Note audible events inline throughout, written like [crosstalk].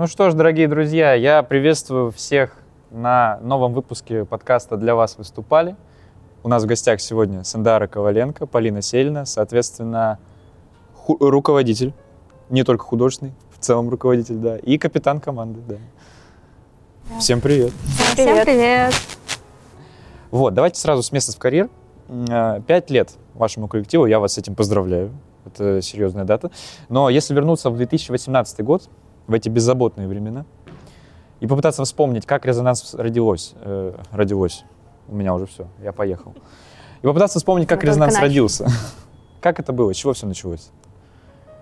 Ну что ж, дорогие друзья, я приветствую всех на новом выпуске подкаста «Для вас выступали». У нас в гостях сегодня Сандара Коваленко, Полина Сельна, соответственно, ху- руководитель, не только художественный, в целом руководитель, да, и капитан команды, да. Всем привет. Всем привет. Вот, давайте сразу с места в карьер. Э, Пять лет вашему коллективу, я вас с этим поздравляю. Это серьезная дата. Но если вернуться в 2018 год, в эти беззаботные времена, и попытаться вспомнить, как резонанс родилось, э, родилось, у меня уже все, я поехал. И попытаться вспомнить, как Мы резонанс родился. [laughs] Как это было, с чего все началось?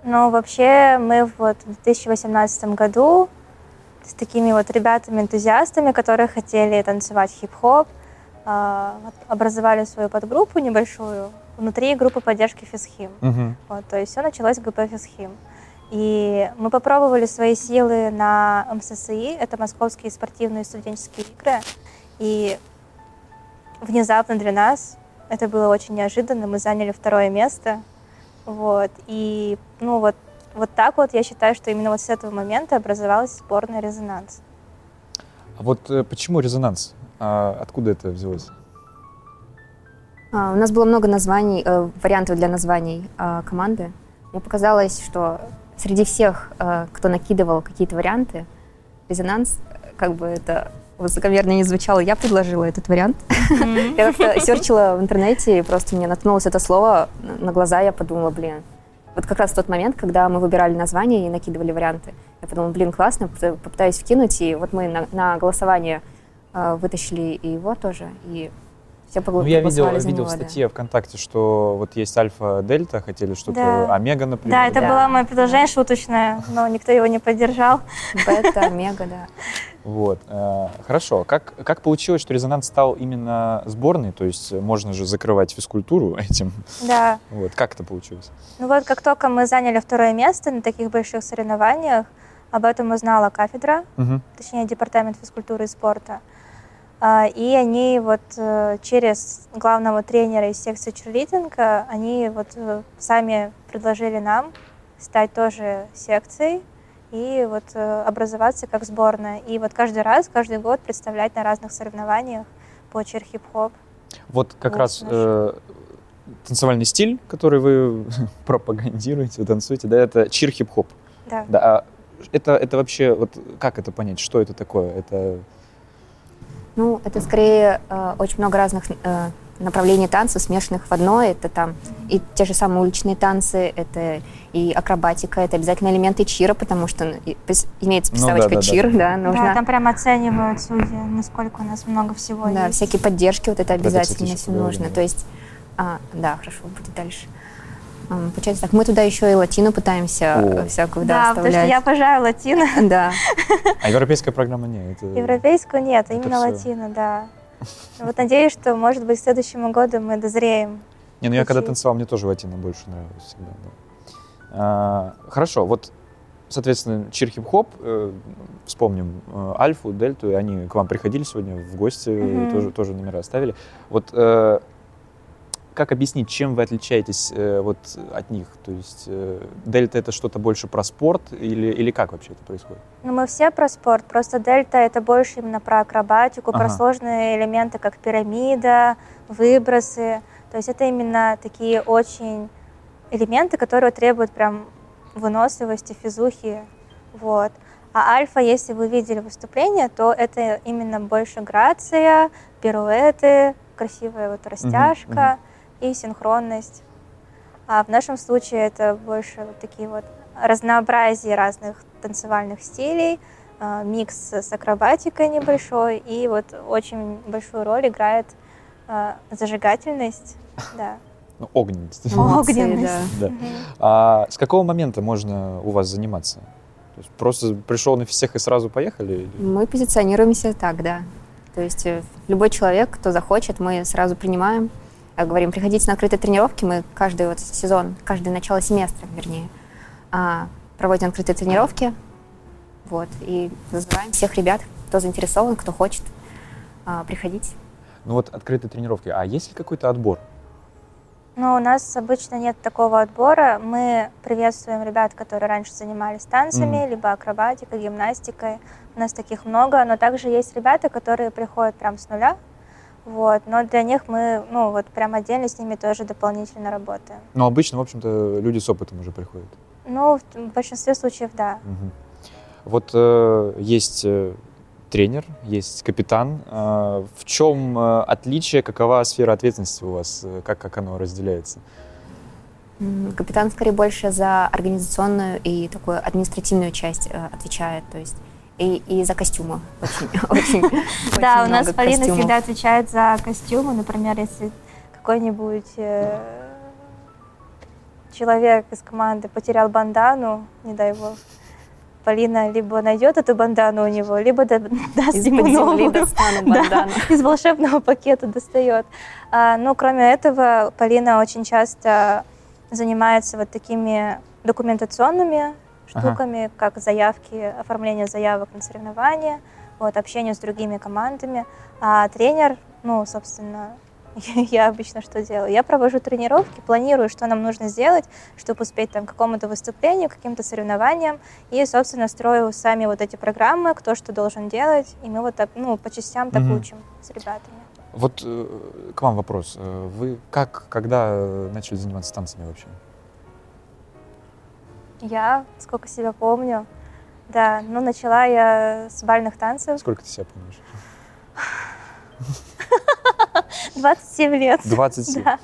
Ну, вообще, мы вот в 2018 году с такими вот ребятами-энтузиастами, которые хотели танцевать хип-хоп, а, образовали свою подгруппу небольшую внутри группы поддержки Физхим. Мгм. Вот, то есть все началось с ГП Физхим. И мы попробовали свои силы на МССИ, это Московские спортивные студенческие игры. И внезапно для нас это было очень неожиданно, мы заняли второе место. Вот. И ну вот, вот так вот я считаю, что именно вот с этого момента образовалась сборная «Резонанс». А вот э, почему резонанс? А откуда это взялось? А, У нас было много названий, э, вариантов для названий э, команды. Мне показалось, что среди всех, э, кто накидывал какие-то варианты, резонанс, э, как бы это высокомерно не звучало, я предложила этот вариант. Я как-то серчила в интернете, и просто мне наткнулось это слово на глаза, я подумала, блин. Вот как раз тот момент, когда мы выбирали название и накидывали варианты, я подумала, блин, классно, попыта- попытаюсь вкинуть, и вот мы на, на голосование э, вытащили и его тоже, и все Ну, я видел, видел в да. статье ВКонтакте, что вот есть альфа-дельта, хотели что-то, Да. омега, например. Да, это Да. было мое предложение шуточное, но никто его не поддержал. Бета, мега, да. Вот. э, Хорошо. Как, как получилось, что резонанс стал именно сборной? То есть можно же закрывать физкультуру этим. Да. Вот. Как это получилось? Ну вот как только мы заняли второе место на таких больших соревнованиях, об этом узнала кафедра, Мгм. точнее департамент физкультуры и спорта. А, И они вот э, через главного тренера из секции черлидинга, они вот э, сами предложили нам стать тоже секцией и вот э, образоваться как сборная. И вот каждый раз, каждый год представлять на разных соревнованиях по чер-хип-хоп. Вот как Вот раз наш. э, танцевальный стиль, который вы [laughs] пропагандируете, танцуете, да, это чир-хип-хоп. Да. Да, а это, это вообще, вот как это понять, что это такое? Это Ну, это скорее э, очень много разных э, направлений танцев, смешанных в одно. Это там и те же самые уличные танцы, это и акробатика, это обязательно элементы чира, потому что ну, и имеется Ну приставочка да, да, да. чир, да, Да, нужно. там прям оценивают судьи, насколько у нас много всего Да, есть. всякие поддержки, вот это это, кстати, обязательно поговорим, нужно. да. То есть, а, да, хорошо, будет дальше. Ам, Получается так, мы туда еще и латину пытаемся О. э, всякую, Да, да, потому что я обожаю латино. [laughs] Да, А европейская программа нет. Это... Европейскую нет, а Это именно всё. латино, да. Вот надеюсь, что, может быть, к следующему году мы дозреем. Не, ну я когда танцевал, мне тоже латино больше нравилось всегда. да. А, хорошо, вот, соответственно, чир-хип-хоп, э, вспомним э, Альфу, Дельту, и они к вам приходили сегодня в гости, Мгм. тоже, тоже номера оставили. Вот э, как объяснить, чем вы отличаетесь э, вот от них? То есть э, Дельта это что-то больше про спорт или, или как вообще это происходит? Ну, мы все про спорт, просто дельта это больше именно про акробатику, про Ага. сложные элементы, как пирамида, выбросы. То есть это именно такие очень элементы, которые требуют прям выносливости, физухи. Вот. А альфа, если вы видели выступление, то это именно больше грация, пируэты, красивая вот растяжка и синхронность. А в нашем случае это больше вот такие вот разнообразие разных танцевальных стилей, а, микс с акробатикой небольшой, и вот очень большую роль играет а, зажигательность. Да. Ну, огненность. Огненность. да. Да. А с какого момента можно у вас заниматься? То есть просто пришел на всех и сразу поехали? Мы позиционируемся так, да. То есть э, любой человек, кто захочет, мы сразу принимаем. Э, Говорим, приходите на открытые тренировки. Мы каждый вот сезон, каждое начало семестра, вернее, а, проводим открытые тренировки. Вот. И называем всех ребят, кто заинтересован, кто хочет а, приходить. Ну вот открытые тренировки. А есть ли какой-то отбор? Но у нас обычно нет такого отбора. Мы приветствуем ребят, которые раньше занимались танцами, Мгм. либо акробатикой, гимнастикой. У нас таких много, но также есть ребята, которые приходят прям с нуля. Вот. Но для них мы, ну, вот прям отдельно с ними тоже дополнительно работаем. Но обычно, в общем-то, люди с опытом уже приходят. Ну, в, большинстве случаев, да. Мгм. Вот э, есть э, тренер, есть капитан. Э, в чем э, отличие, какова сфера ответственности у вас, э, как, как оно разделяется? Капитан скорее больше за организационную и такую административную часть э, отвечает, то есть и, и за костюмы очень, [laughs] очень, Да, у нас Полина всегда отвечает за костюмы. Например, если какой-нибудь э, человек из команды потерял бандану, не дай бог, Полина либо найдет эту бандану у него, либо [laughs] [laughs] да- даст Из-под ему новую. Да, из волшебного пакета достает. А, ну, кроме этого, Полина очень часто занимается вот такими документационными Ага. штуками, как заявки, оформление заявок на соревнования, вот, общение с другими командами. А тренер, ну, собственно, [laughs] я обычно что делаю? Я провожу тренировки, планирую, что нам нужно сделать, чтобы успеть там к какому-то выступлению, к каким-то соревнованиям, и, собственно, строю сами вот эти программы, кто что должен делать, и мы вот так, ну, по частям так Мгм. учим с ребятами. Вот э, к вам вопрос. Э, Вы как, когда э, начали заниматься танцами вообще? Я, сколько себя помню, да, ну, начала я с бальных танцев, Сколько ты себя помнишь? 27 лет. 27. Да.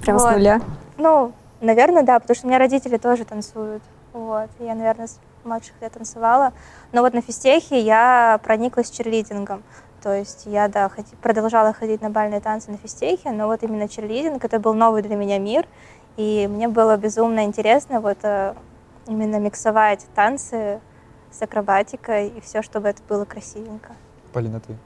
Прям с Вот. нуля. Ну, наверное, да, потому что у меня родители тоже танцуют. Вот. Я, наверное, с младших лет танцевала. Но вот на физтехе я прониклась черлидингом. То есть я, да, ходи- продолжала ходить на бальные танцы на физтехе, но вот именно черлидинг, это был новый для меня мир. И мне было безумно интересно вот э, именно миксовать танцы с акробатикой и все, чтобы это было красивенько. Полина, ты?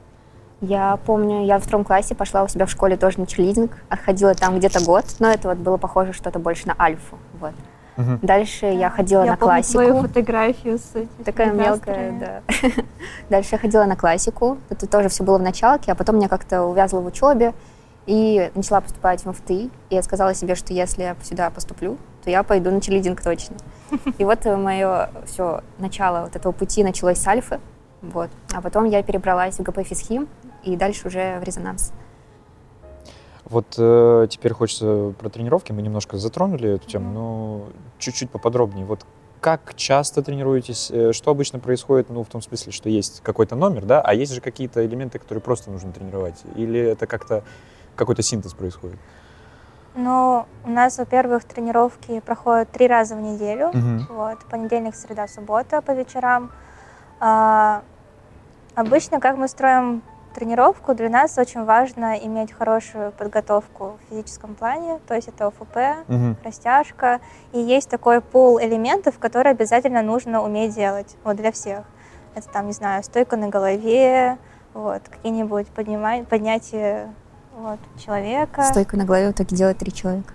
Я помню, я в втором классе пошла у себя в школе тоже на черлидинг, отходила там где-то год, но это вот было похоже что-то больше на альфу. Вот. Мгм. Дальше я ходила я на помню классику. твою фотографию с этими Такая мелкая, да. [laughs] Дальше я ходила на классику. Это тоже все было в началке, а потом я как-то увязла в учебе и начала поступать в МФТИ. И я сказала себе, что если я сюда поступлю, то я пойду на черлидинг точно. [laughs] И вот мое все начало вот этого пути началось с альфы. Вот. А потом я перебралась в ГП физхим и дальше уже в резонанс. Вот э, теперь хочется про тренировки. Мы немножко затронули эту тему, но чуть-чуть поподробнее. Вот как часто тренируетесь? Э, Что обычно происходит? Ну, в том смысле, что есть какой-то номер, да, а есть же какие-то элементы, которые просто нужно тренировать? Или это как-то какой-то синтез происходит? Ну, у нас, во-первых, тренировки проходят три раза в неделю. Мгм. Вот, понедельник, среда, суббота по вечерам. А, обычно, как мы строим тренировку, для нас очень важно иметь хорошую подготовку в физическом плане, то есть это ОФП, Мгм. растяжка, и есть такой пул элементов, которые обязательно нужно уметь делать, вот для всех. Это там, не знаю, стойка на голове, вот, какие-нибудь поднимай, поднятия вот, человека. Стойку на голове в итоге делает три человека.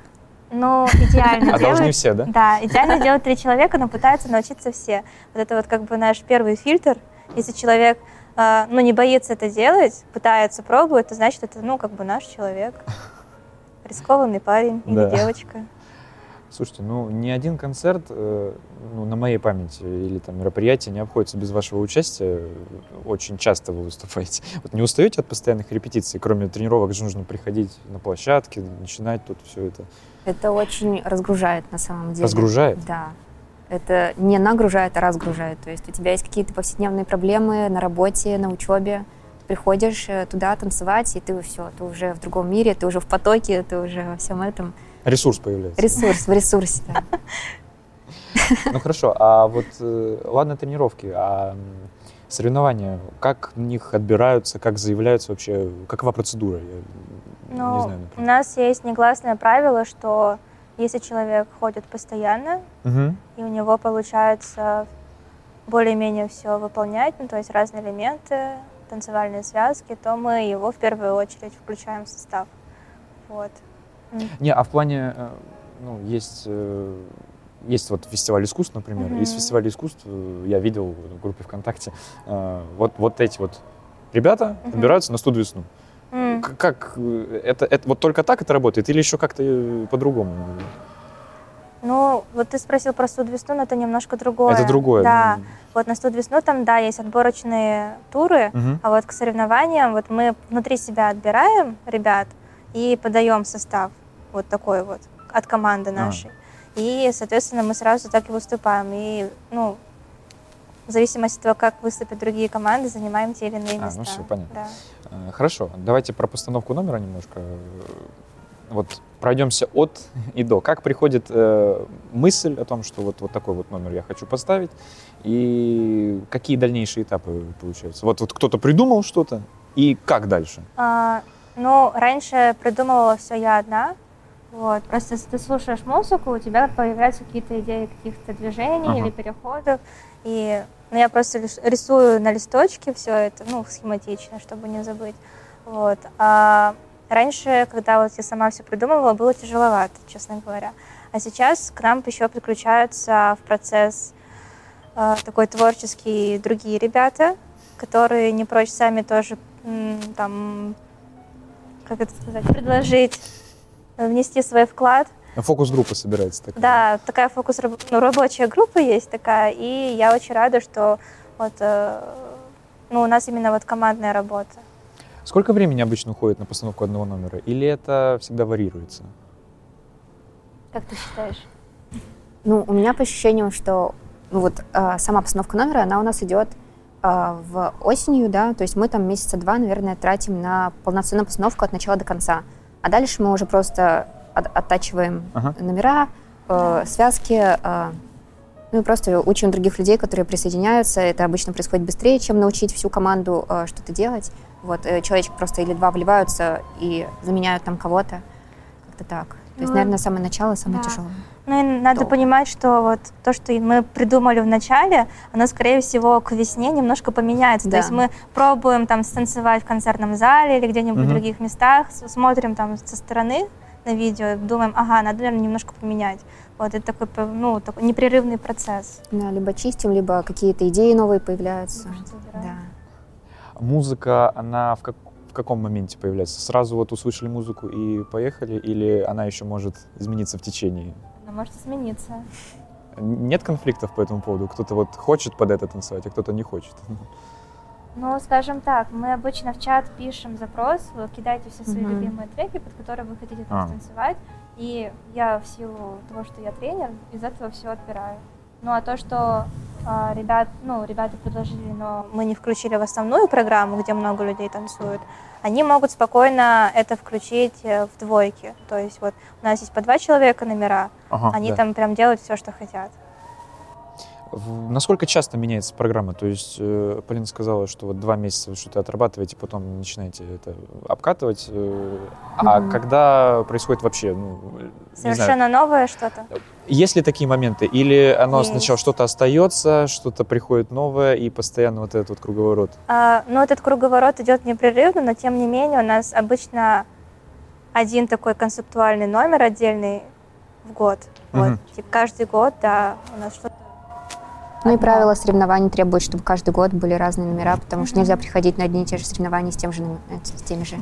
Ну, идеально [laughs] А должны все, да? Да, идеально делать три человека, но пытаются научиться все. Вот это вот как бы наш первый фильтр. Если человек э, ну, не боится это делать, пытается, пробует, то значит, это, ну, как бы наш человек. [laughs] Рискованный парень или Да. девочка. Слушайте, ну ни один концерт э, ну, на моей памяти или там мероприятие не обходится без вашего участия. Очень часто вы выступаете. [laughs] Вот не устаете от постоянных репетиций? Кроме тренировок же нужно приходить на площадке, начинать тут все это. Это очень разгружает на самом деле. Разгружает? Да. Это не нагружает, а разгружает. То есть у тебя есть какие-то повседневные проблемы на работе, на учебе. Приходишь э, туда танцевать, и ты все, ты уже в другом мире, ты уже в потоке, ты уже во всем этом. Ресурс появляется. Ресурс, в ресурсе. Ну хорошо, а вот э, ладно тренировки, а соревнования, как в них отбираются, как заявляются вообще, какова процедура? Я не Ну, знаю, у нас есть негласное правило, что если человек ходит постоянно, Мгм. и у него получается более-менее все выполнять, ну, то есть разные элементы, танцевальные связки, то мы его в первую очередь включаем в состав. Вот. Не, а в плане, э, ну, есть, э, есть вот фестиваль искусств, например. Из Мгм. фестиваля искусств э, я видел в группе ВКонтакте, вот, вот эти вот ребята Мгм. отбираются на студ весну. К- как это, это вот только так это работает или еще как-то по-другому? Ну, вот ты спросил про суд весну, но это немножко другое. Это другое. Да. Вот на студ весну там, да, есть отборочные туры, мгм. а вот к соревнованиям вот мы внутри себя отбираем ребят и подаем состав вот такой вот от команды нашей. И, соответственно, мы сразу так и выступаем. И, ну, в зависимости от того, как выступят другие команды, занимаем те или иные А, ну места. всё, понятно. Да. Э, Хорошо, давайте про постановку номера немножко. Вот пройдемся от и до. Как приходит э, мысль о том, что вот, вот такой вот номер я хочу поставить, и какие дальнейшие этапы получаются? Вот, вот кто-то придумал что-то, и как дальше? А, ну, раньше придумывала все я одна. Вот. Просто если ты слушаешь музыку, у тебя появляются какие-то идеи каких-то движений Ага. или переходов. И ну, я просто рисую на листочке все это, ну, схематично, чтобы не забыть. Вот. А раньше, когда вот я сама все придумывала, было тяжеловато, честно говоря. А сейчас к нам еще подключаются в процесс э, такой творческий другие ребята, которые не прочь сами тоже там, как это сказать, предложить, э, внести свой вклад. Фокус-группа собирается такая. Да, такая фокус ну, рабочая группа есть такая, и я очень рада, что вот э, ну, у нас именно вот командная работа. Сколько времени обычно уходит на постановку одного номера? Или это всегда варьируется? Как ты считаешь? Ну, у меня по ощущениям, что ну вот а, сама постановка номера, она у нас идет а, в осенью, да, то есть мы там месяца два, наверное, тратим на полноценную постановку от начала до конца. А дальше мы уже просто от- оттачиваем Ага. номера, э, связки, э, ну и просто учим других людей, которые присоединяются. Это обычно происходит быстрее, чем научить всю команду э, что-то делать. Вот, э, человечек просто или два вливаются и заменяют там кого-то. Как-то так. То есть, Ну, наверное, самое начало самое да. тяжелое. Ну и надо Долго. понимать, что вот то, что мы придумали в начале, оно, скорее всего, к весне немножко поменяется. Да. То есть мы пробуем там станцевать в концертном зале или где-нибудь Мгм. в других местах, смотрим там со стороны на видео, думаем, ага, надо, наверное, немножко поменять. Вот это такой, ну, такой непрерывный процесс. Да, либо чистим, либо какие-то идеи новые появляются. Да. Музыка, она в, как- в каком моменте появляется? Сразу вот услышали музыку и поехали? Или она еще может измениться в течение? Она может измениться. Нет конфликтов по этому поводу? Кто-то вот хочет под это танцевать, а кто-то не хочет? Ну, скажем так, мы обычно в чат пишем запрос, вы кидайте все свои Мгм. любимые треки, под которые вы хотите там А. станцевать, и я в силу того, что я тренер, из этого все отбираю. Ну, а то, что а, ребят, ну, ребята предложили, но мы не включили в основную программу, где много людей танцуют, они могут спокойно это включить э, в двойки. То есть вот у нас есть по два человека номера, Ага, они да. там прям делают все, что хотят. Насколько часто меняется программа? То есть э, Полина сказала, что вот два месяца вы что-то отрабатываете, потом начинаете это обкатывать. э, А Мгм. когда происходит вообще, ну, не знаю, Совершенно новое что-то. есть ли такие моменты? Или оно Есть. сначала что-то остается, что-то приходит новое, и постоянно вот этот вот круговорот? А, ну, этот круговорот идет непрерывно, но тем не менее у нас обычно один такой концептуальный номер отдельный в год. Мгм. Вот, типа, каждый год, да, у нас что-то. Ну и правила соревнований требуют, чтобы каждый год были разные номера, потому что нельзя приходить на одни и те же соревнования с, тем же, с теми же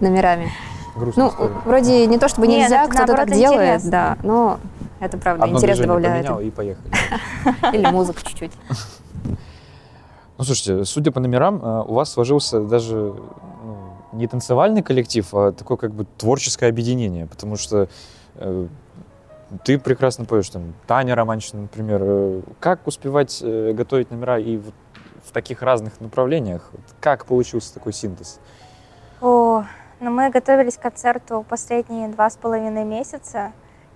номерами. Грустная Ну, история. вроде не то чтобы Нет, нельзя, кто-то так делает, интересно. да, но это правда Одно интерес добавляет. поменял и поехали. [laughs] Или музыку чуть-чуть. [laughs] Ну, слушайте, судя по номерам, э, у вас сложился даже ну, не танцевальный коллектив, а такое как бы творческое объединение, потому что э, ты прекрасно поешь, там, Таня Романчина, например. Э, Как успевать э, готовить номера и вот в таких разных направлениях? Как получился такой синтез? О, ну мы готовились к концерту последние два с половиной месяца,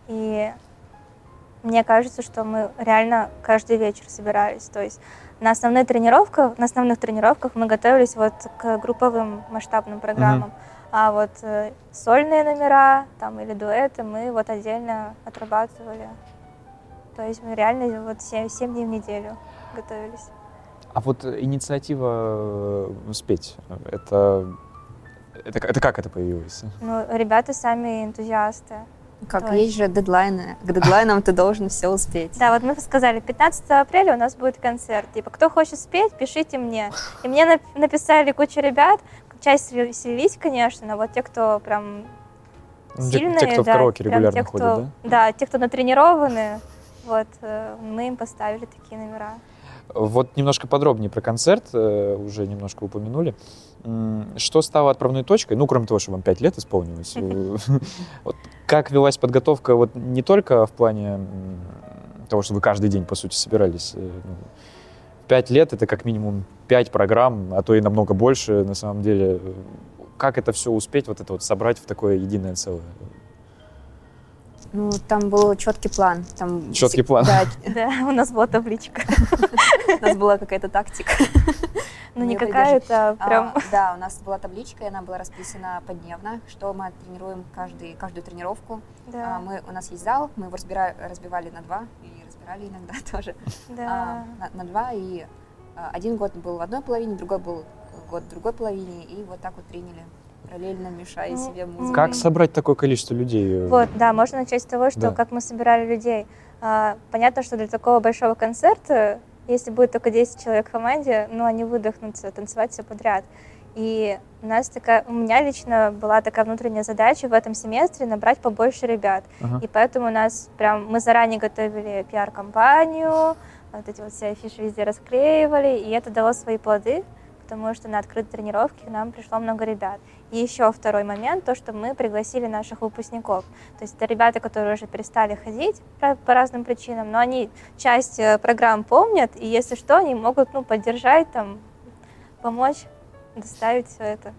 и мне кажется, что мы реально каждый вечер собирались. То есть на основных тренировках, на основных тренировках мы готовились вот к групповым масштабным программам. А вот э, сольные номера там, или дуэты мы вот отдельно отрабатывали. То есть мы реально вот 7, дней в неделю готовились. А вот э, инициатива э, спеть, это, это, это как это появилось? Ну, ребята сами энтузиасты. Как Точно. есть же дедлайны. К дедлайнам ты должен все успеть. Да, вот мы сказали, 15 апреля у нас будет концерт. Типа, кто хочет спеть, пишите мне. И мне нап- написали куча ребят, часть слились, конечно, но вот те, кто прям Ну, сильные, те, кто в да, караоке прям регулярно те, ходит, кто, да? Да, те, кто натренированы, вот, э, мы им поставили такие номера. Вот немножко подробнее про концерт, э, уже немножко упомянули. Что стало отправной точкой? Ну, кроме того, что вам 5 лет исполнилось. [laughs] э, Как велась подготовка вот не только в плане того, что вы каждый день, по сути, собирались. Э, ну, Пять лет — это как минимум пять программ, а то и намного больше, на самом деле. Как это все успеть, вот это вот собрать в такое единое целое? Ну, там был четкий план. Там Чёткий план. Да, [laughs] Да, у нас была табличка. у нас была какая-то тактика. Ну, не какая-то, а прям... [laughs] да, у нас была табличка, и она была расписана подневно, что мы тренируем каждую тренировку. А, Да, мы, у нас есть зал, мы его разбивали на два, и разбирали иногда [laughs] тоже. да. А, на, на два, и а, один год был в одной половине, другой был год в другой половине, и вот так вот приняли, параллельно мешая Ну, себе музыку. Как собрать такое количество людей? Вот, да, можно начать с того, что Да. как мы собирали людей. А, понятно, что для такого большого концерта, если будет только 10 человек в команде, ну, они выдохнутся, танцевать все подряд. И у нас такая, у меня лично была такая внутренняя задача в этом семестре набрать побольше ребят. Ага. И поэтому у нас прям, мы заранее готовили пиар-компанию, вот эти вот все афиши везде расклеивали, и это дало свои плоды, потому что на открытой тренировке к нам пришло много ребят. И еще второй момент, то, что мы пригласили наших выпускников. То есть это ребята, которые уже перестали ходить по, по разным причинам, но они часть э, программ помнят, и если что, они могут ну, поддержать, там, помочь доставить все это.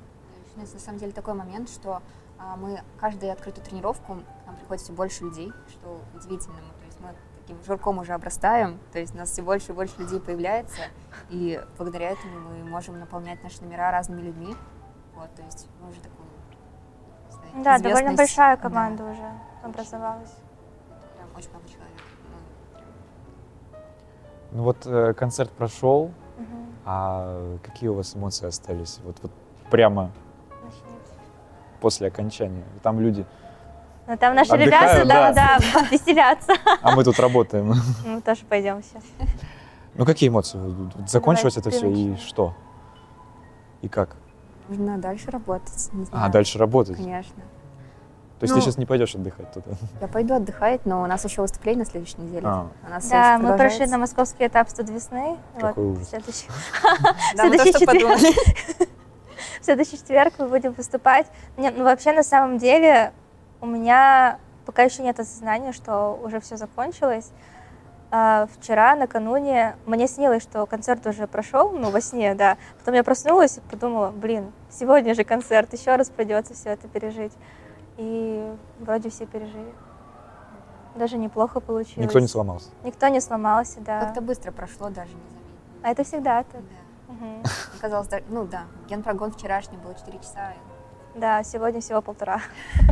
У нас на самом деле такой момент, что а, мы каждую открытую тренировку к нам приходит все больше людей, что удивительно. То есть мы таким жирком уже обрастаем, то есть у нас все больше и больше людей появляется, и благодаря этому мы можем наполнять наши номера разными людьми. Вот, то есть мы уже такую так сказать, Да, довольно большая да, команда уже образовалась. прям очень много человек. Ну, Ну вот э, концерт прошел, А какие у вас эмоции остались? Вот, вот прямо после окончания. Там люди, Ну, там наши Отдыхают, ребята, да. да, да, веселятся. а мы тут работаем. Мы тоже пойдем сейчас. Ну какие эмоции? Закончилось Давай, это все и что? И как? Нужно дальше работать. Не А, дальше работать. Конечно. То есть Ну, ты сейчас не пойдешь отдыхать туда? Я пойду отдыхать, но у нас еще выступление на следующей неделе. А. У нас Да, мы прошли на московский этап студ весны. Какой Вот, ужас. следующий- [laughs] четверг. [laughs] В следующий четверг мы будем выступать. Нет, ну вообще на самом деле у меня пока еще нет осознания, что уже все закончилось. А, вчера, накануне, мне снилось, что концерт уже прошел, ну, во сне, да. Потом я проснулась и подумала, блин, сегодня же концерт, еще раз придется все это пережить. И вроде все пережили. Даже неплохо получилось. Никто не сломался. Никто не сломался, да. Как-то быстро прошло, даже не заметно. А это всегда так. Да. [laughs] Оказалось, да- ну да, генпрогон вчерашний был 4 часа. Да, сегодня всего полтора. [laughs]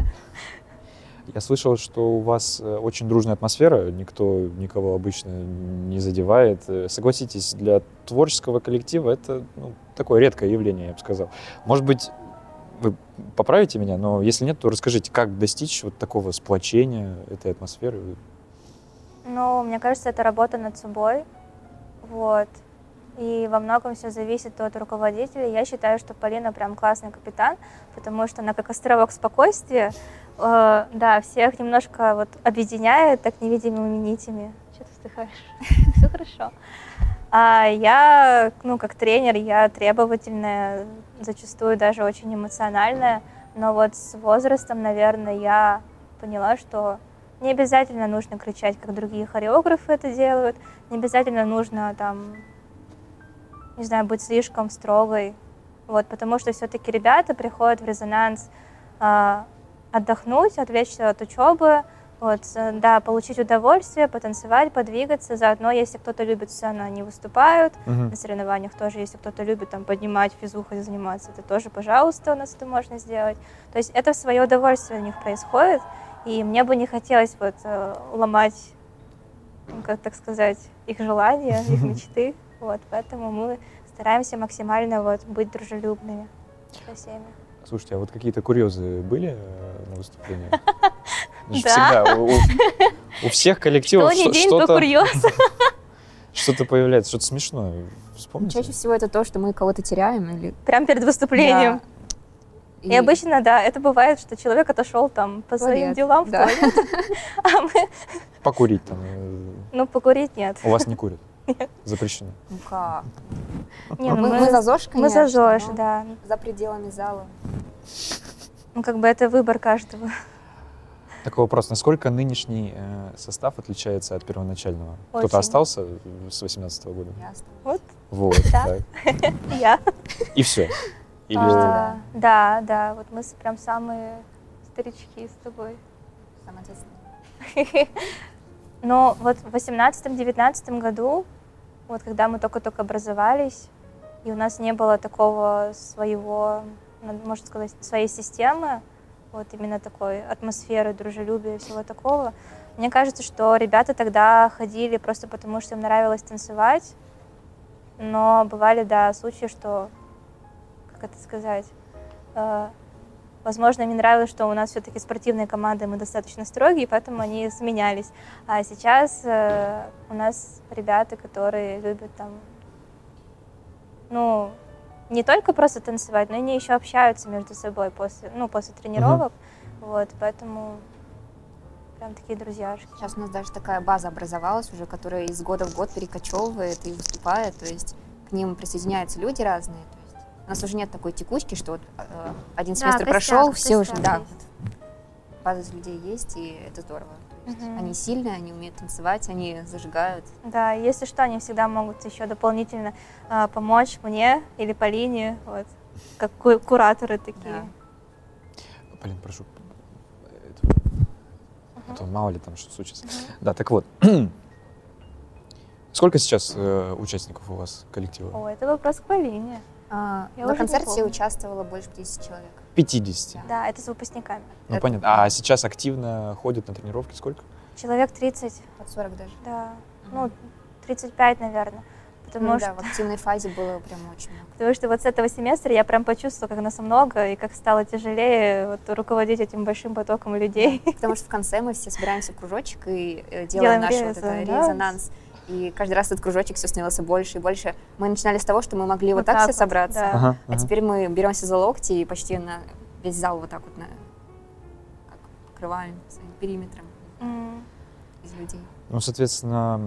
Я слышал, что у вас э, очень дружная атмосфера, никто никого обычно не задевает. Э, Согласитесь, для творческого коллектива это ну, такое редкое явление, я бы сказал. Может быть, вы поправите меня, но если нет, то расскажите, как достичь вот такого сплочения этой атмосферы? Ну, мне кажется, это работа над собой. Вот. И во многом все зависит от руководителя. Я считаю, что Полина прям классный капитан, потому что она как островок спокойствия, э, да, всех немножко вот объединяет так невидимыми нитями. Что ты вздыхаешь? [laughs] Все хорошо. А я, ну, как тренер, я требовательная, зачастую даже очень эмоциональная, но вот с возрастом, наверное, я поняла, что не обязательно нужно кричать, как другие хореографы это делают, не обязательно нужно там, не знаю, быть слишком строгой, вот, потому что все-таки ребята приходят в резонанс а, отдохнуть, отвлечься от учебы, вот, да, получить удовольствие, потанцевать, подвигаться. Заодно, если кто-то любит сцену, они выступают. Мгм. На соревнованиях тоже, если кто-то любит там поднимать физухой заниматься, это тоже, пожалуйста, у нас это можно сделать. То есть это в свое удовольствие у них происходит. И мне бы не хотелось вот э, ломать, ну, как так сказать, их желания, их [laughs] мечты. Вот, поэтому мы стараемся максимально вот быть дружелюбными со всеми. Слушайте, а вот какие-то курьезы были э, на выступлении? [laughs] Да. Всегда. У, у всех коллективов Что день, то что-то, [laughs] что-то появляется, что-то смешное. Вспомните? Чаще всего это то, что мы кого-то теряем или Прям перед выступлением. И, обычно, да, это бывает, что человек отошел там по своим Туалет, делам в да. туалет, [laughs] а мы, Покурить там. э, ну, покурить нет. У вас не курят? Запрещено. Ну как? Не, ну мы, мы за ЗОЖ, Мы за конечно, ЗОЖ, да. За пределами зала. Ну, как бы это выбор каждого. Такой вопрос. Насколько нынешний э, состав отличается от первоначального? Кто-то Очень. остался с 18 года? Ясно. Вот Вот, Да. так. [laughs] я. И все. Или... А, Да, да, вот мы прям самые старички с тобой. Самое ответственное. [laughs] Но вот в 18-19 году, вот когда мы только-только образовались, и у нас не было такого своего, можно сказать, своей системы, вот именно такой атмосферы, дружелюбия и всего такого, мне кажется, что ребята тогда ходили просто потому, что им нравилось танцевать, но бывали, да, случаи, что, как это сказать, э, Возможно, им не нравилось, что у нас все-таки спортивные команды, мы достаточно строгие, поэтому они сменялись. А сейчас э, у нас ребята, которые любят там, ну, не только просто танцевать, но они еще общаются между собой после, ну, после тренировок. Вот, поэтому прям такие друзьяшки. Сейчас у нас даже такая база образовалась уже, которая из года в год перекочевывает и выступает, то есть к ним присоединяются люди разные. То есть у нас уже нет такой текучки, что вот э, один Да, семестр костяк, прошел, все уже, да, есть. база из людей есть, и это здорово. Мгм. Они сильные, они умеют танцевать, они зажигают. Да, если что, они всегда могут еще дополнительно а, помочь мне или Полине, вот, как ку- кураторы такие. Блин, прошу. это- а то мало ли там что случится. Да, так вот. [clears throat] Сколько сейчас э, участников у вас коллектива? О, это вопрос к Полине. А, Я на концерте помню. участвовало больше 50 человек. 50. Да, это с выпускниками. Ну Это- понятно. А сейчас активно ходят на тренировки сколько? Человек 30, Под 40 даже. да, ну, 35, наверное. Потому, Ну что, да, в активной фазе было прям очень много. потому что вот с этого семестра я прям почувствовала, как нас много, и как стало тяжелее вот, руководить этим большим потоком людей. Потому что в конце мы все собираемся в кружочек и э, Делаем делаем наш вот это резонанс. резонанс. И каждый раз этот кружочек все становился больше и больше. Мы начинали с того, что мы могли вот, Вот так, так все вот, собраться. да. Ага, А ага. теперь мы беремся за локти и почти на весь зал вот так вот на, как покрываем своим периметром М, из людей. Ну, соответственно,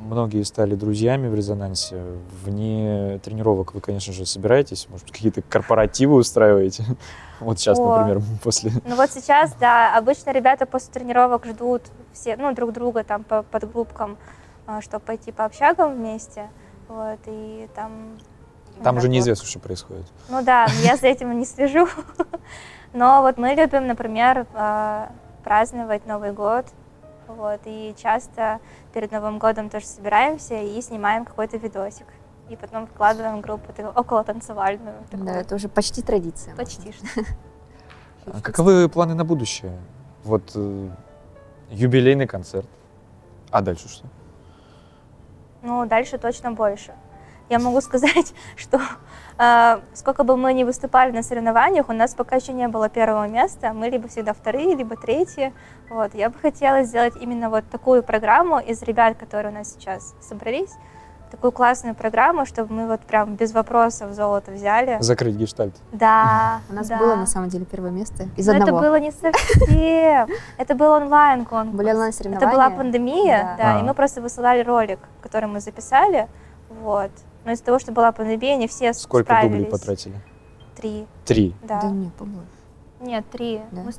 многие стали друзьями в резонансе. Вне тренировок вы, конечно же, собираетесь, может, какие-то корпоративы устраиваете. [laughs] Вот сейчас, О. например, [laughs] после... Ну вот сейчас, да, обычно ребята после тренировок ждут все, ну, друг друга там по подгруппкам, чтобы пойти по общагам вместе. Вот, и там... Там уже неизвестно, что происходит. Ну да, я за этим не слежу. Но вот мы любим, например, э, праздновать Новый год. Вот, и часто перед Новым годом тоже собираемся и снимаем какой-то видосик. И потом вкладываем группу около танцевальную. Да, это уже почти традиция. Почти что. А каковы планы на будущее? Вот э, юбилейный концерт. А дальше что? Ну, дальше точно больше. Я могу сказать, [laughs] что э, сколько бы мы ни выступали на соревнованиях, у нас пока еще не было первого места. Мы либо всегда вторые, либо третьи. Вот. Я бы хотела сделать именно вот такую программу из ребят, которые у нас сейчас собрались. Такую классную программу, чтобы мы вот прям без вопросов золото взяли. Закрыть гештальт. Да. У нас да. было на самом деле первое место из Но это одного. было не совсем. Это был онлайн конкурс. Были онлайн Это соревнования. была пандемия, Да. да, А. и мы просто высылали ролик, который мы записали, вот. Но из-за того, что была пандемия, не все Сколько справились. дублей потратили? Три, Три. да. Да не, побольше. Нет, три. Да? Мы с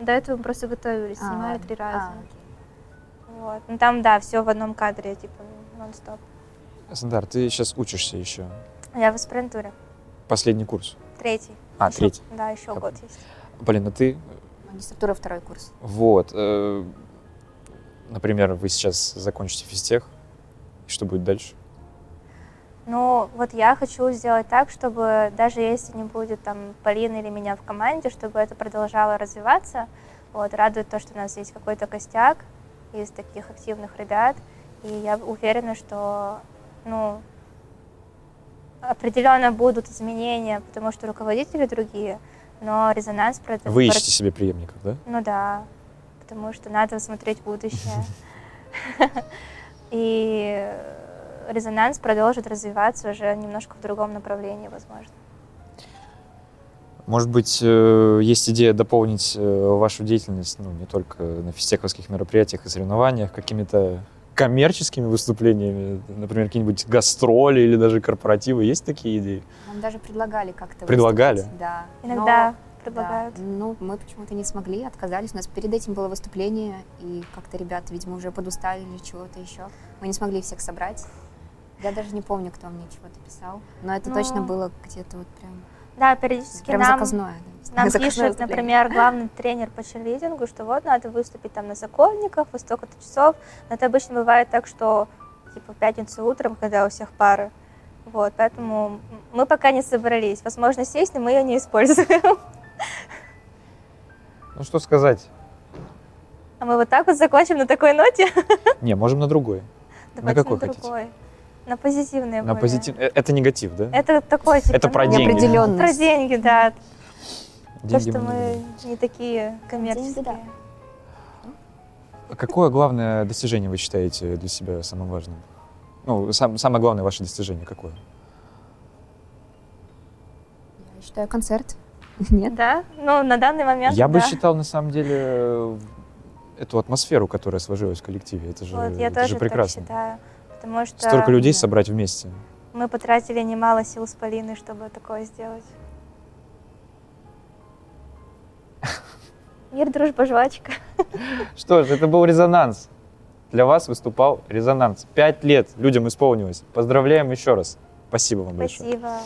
До этого мы просто готовились, А, снимали три раза. А, окей. Вот. Ну там, да, все в одном кадре, типа, нон-стоп. Сандар, ты сейчас учишься еще. Я в аспирантуре. Последний курс. Третий. А, Ещё- третий. Да, еще Я год есть. Блин, а ты Магистратура второй курс. Вот. э, Например, вы сейчас закончите физтех, и что будет дальше? Ну, вот я хочу сделать так, чтобы даже если не будет там Полины или меня в команде, чтобы это продолжало развиваться. Вот, радует то, что у нас есть какой-то костяк из таких активных ребят. И я уверена, что, ну, определенно будут изменения, потому что руководители другие, но резонанс... про- Вы про- ищете себе преемников, да? ну да, потому что надо смотреть будущее. [laughs] И резонанс продолжит развиваться уже немножко в другом направлении, возможно. Может быть, э, есть идея дополнить э, вашу деятельность ну, не только на физтеховских мероприятиях и соревнованиях, какими-то коммерческими выступлениями, например, какие-нибудь гастроли или даже корпоративы. Есть такие идеи? Нам даже предлагали как-то Предлагали? выступить, Да. Иногда Но- предлагают. да, ну, мы почему-то не смогли, отказались. У нас перед этим было выступление, и как-то ребята, видимо, уже подустали или чего-то еще. Мы не смогли всех собрать. Я даже не помню, кто мне чего-то писал. Но это Ну, точно было где-то вот прям, Да, периодически прям нам, заказное. да. нам [laughs] Заказное пишет, выступление. например, главный тренер по черлидингу, что вот надо выступить там на Сокольниках во столько-то часов. Но это обычно бывает так, что типа в пятницу утром, когда у всех пары. Вот, поэтому мы пока не собрались. Возможно, сесть, но мы ее не используем. Ну, что сказать? А мы вот так вот закончим на такой ноте. Не, можем на другой. Давайте какой хотите? другой. На позитивный На позитив... э, Это негатив, да? Это такой, типа, Это про ну, деньги. Неопределенность. Про деньги, да. То, Деньги что мы не такие коммерческие. да. Какое главное достижение вы считаете для себя самым важным? Ну, сам- самое главное ваше достижение какое? Я считаю, концерт. [laughs] Нет? Да? Ну, на данный момент, Я бы да. считал, на самом деле, э, эту атмосферу, которая сложилась в коллективе. Это же, Вот, я это тоже же так прекрасно. считаю. Потому что Столько людей собрать вместе. мы потратили немало сил с Полиной, чтобы такое сделать. Мир, дружба, жвачка. [laughs] Что ж, это был резонанс. Для вас выступал резонанс. Пять лет людям исполнилось. Поздравляем еще раз. Спасибо вам большое. Спасибо.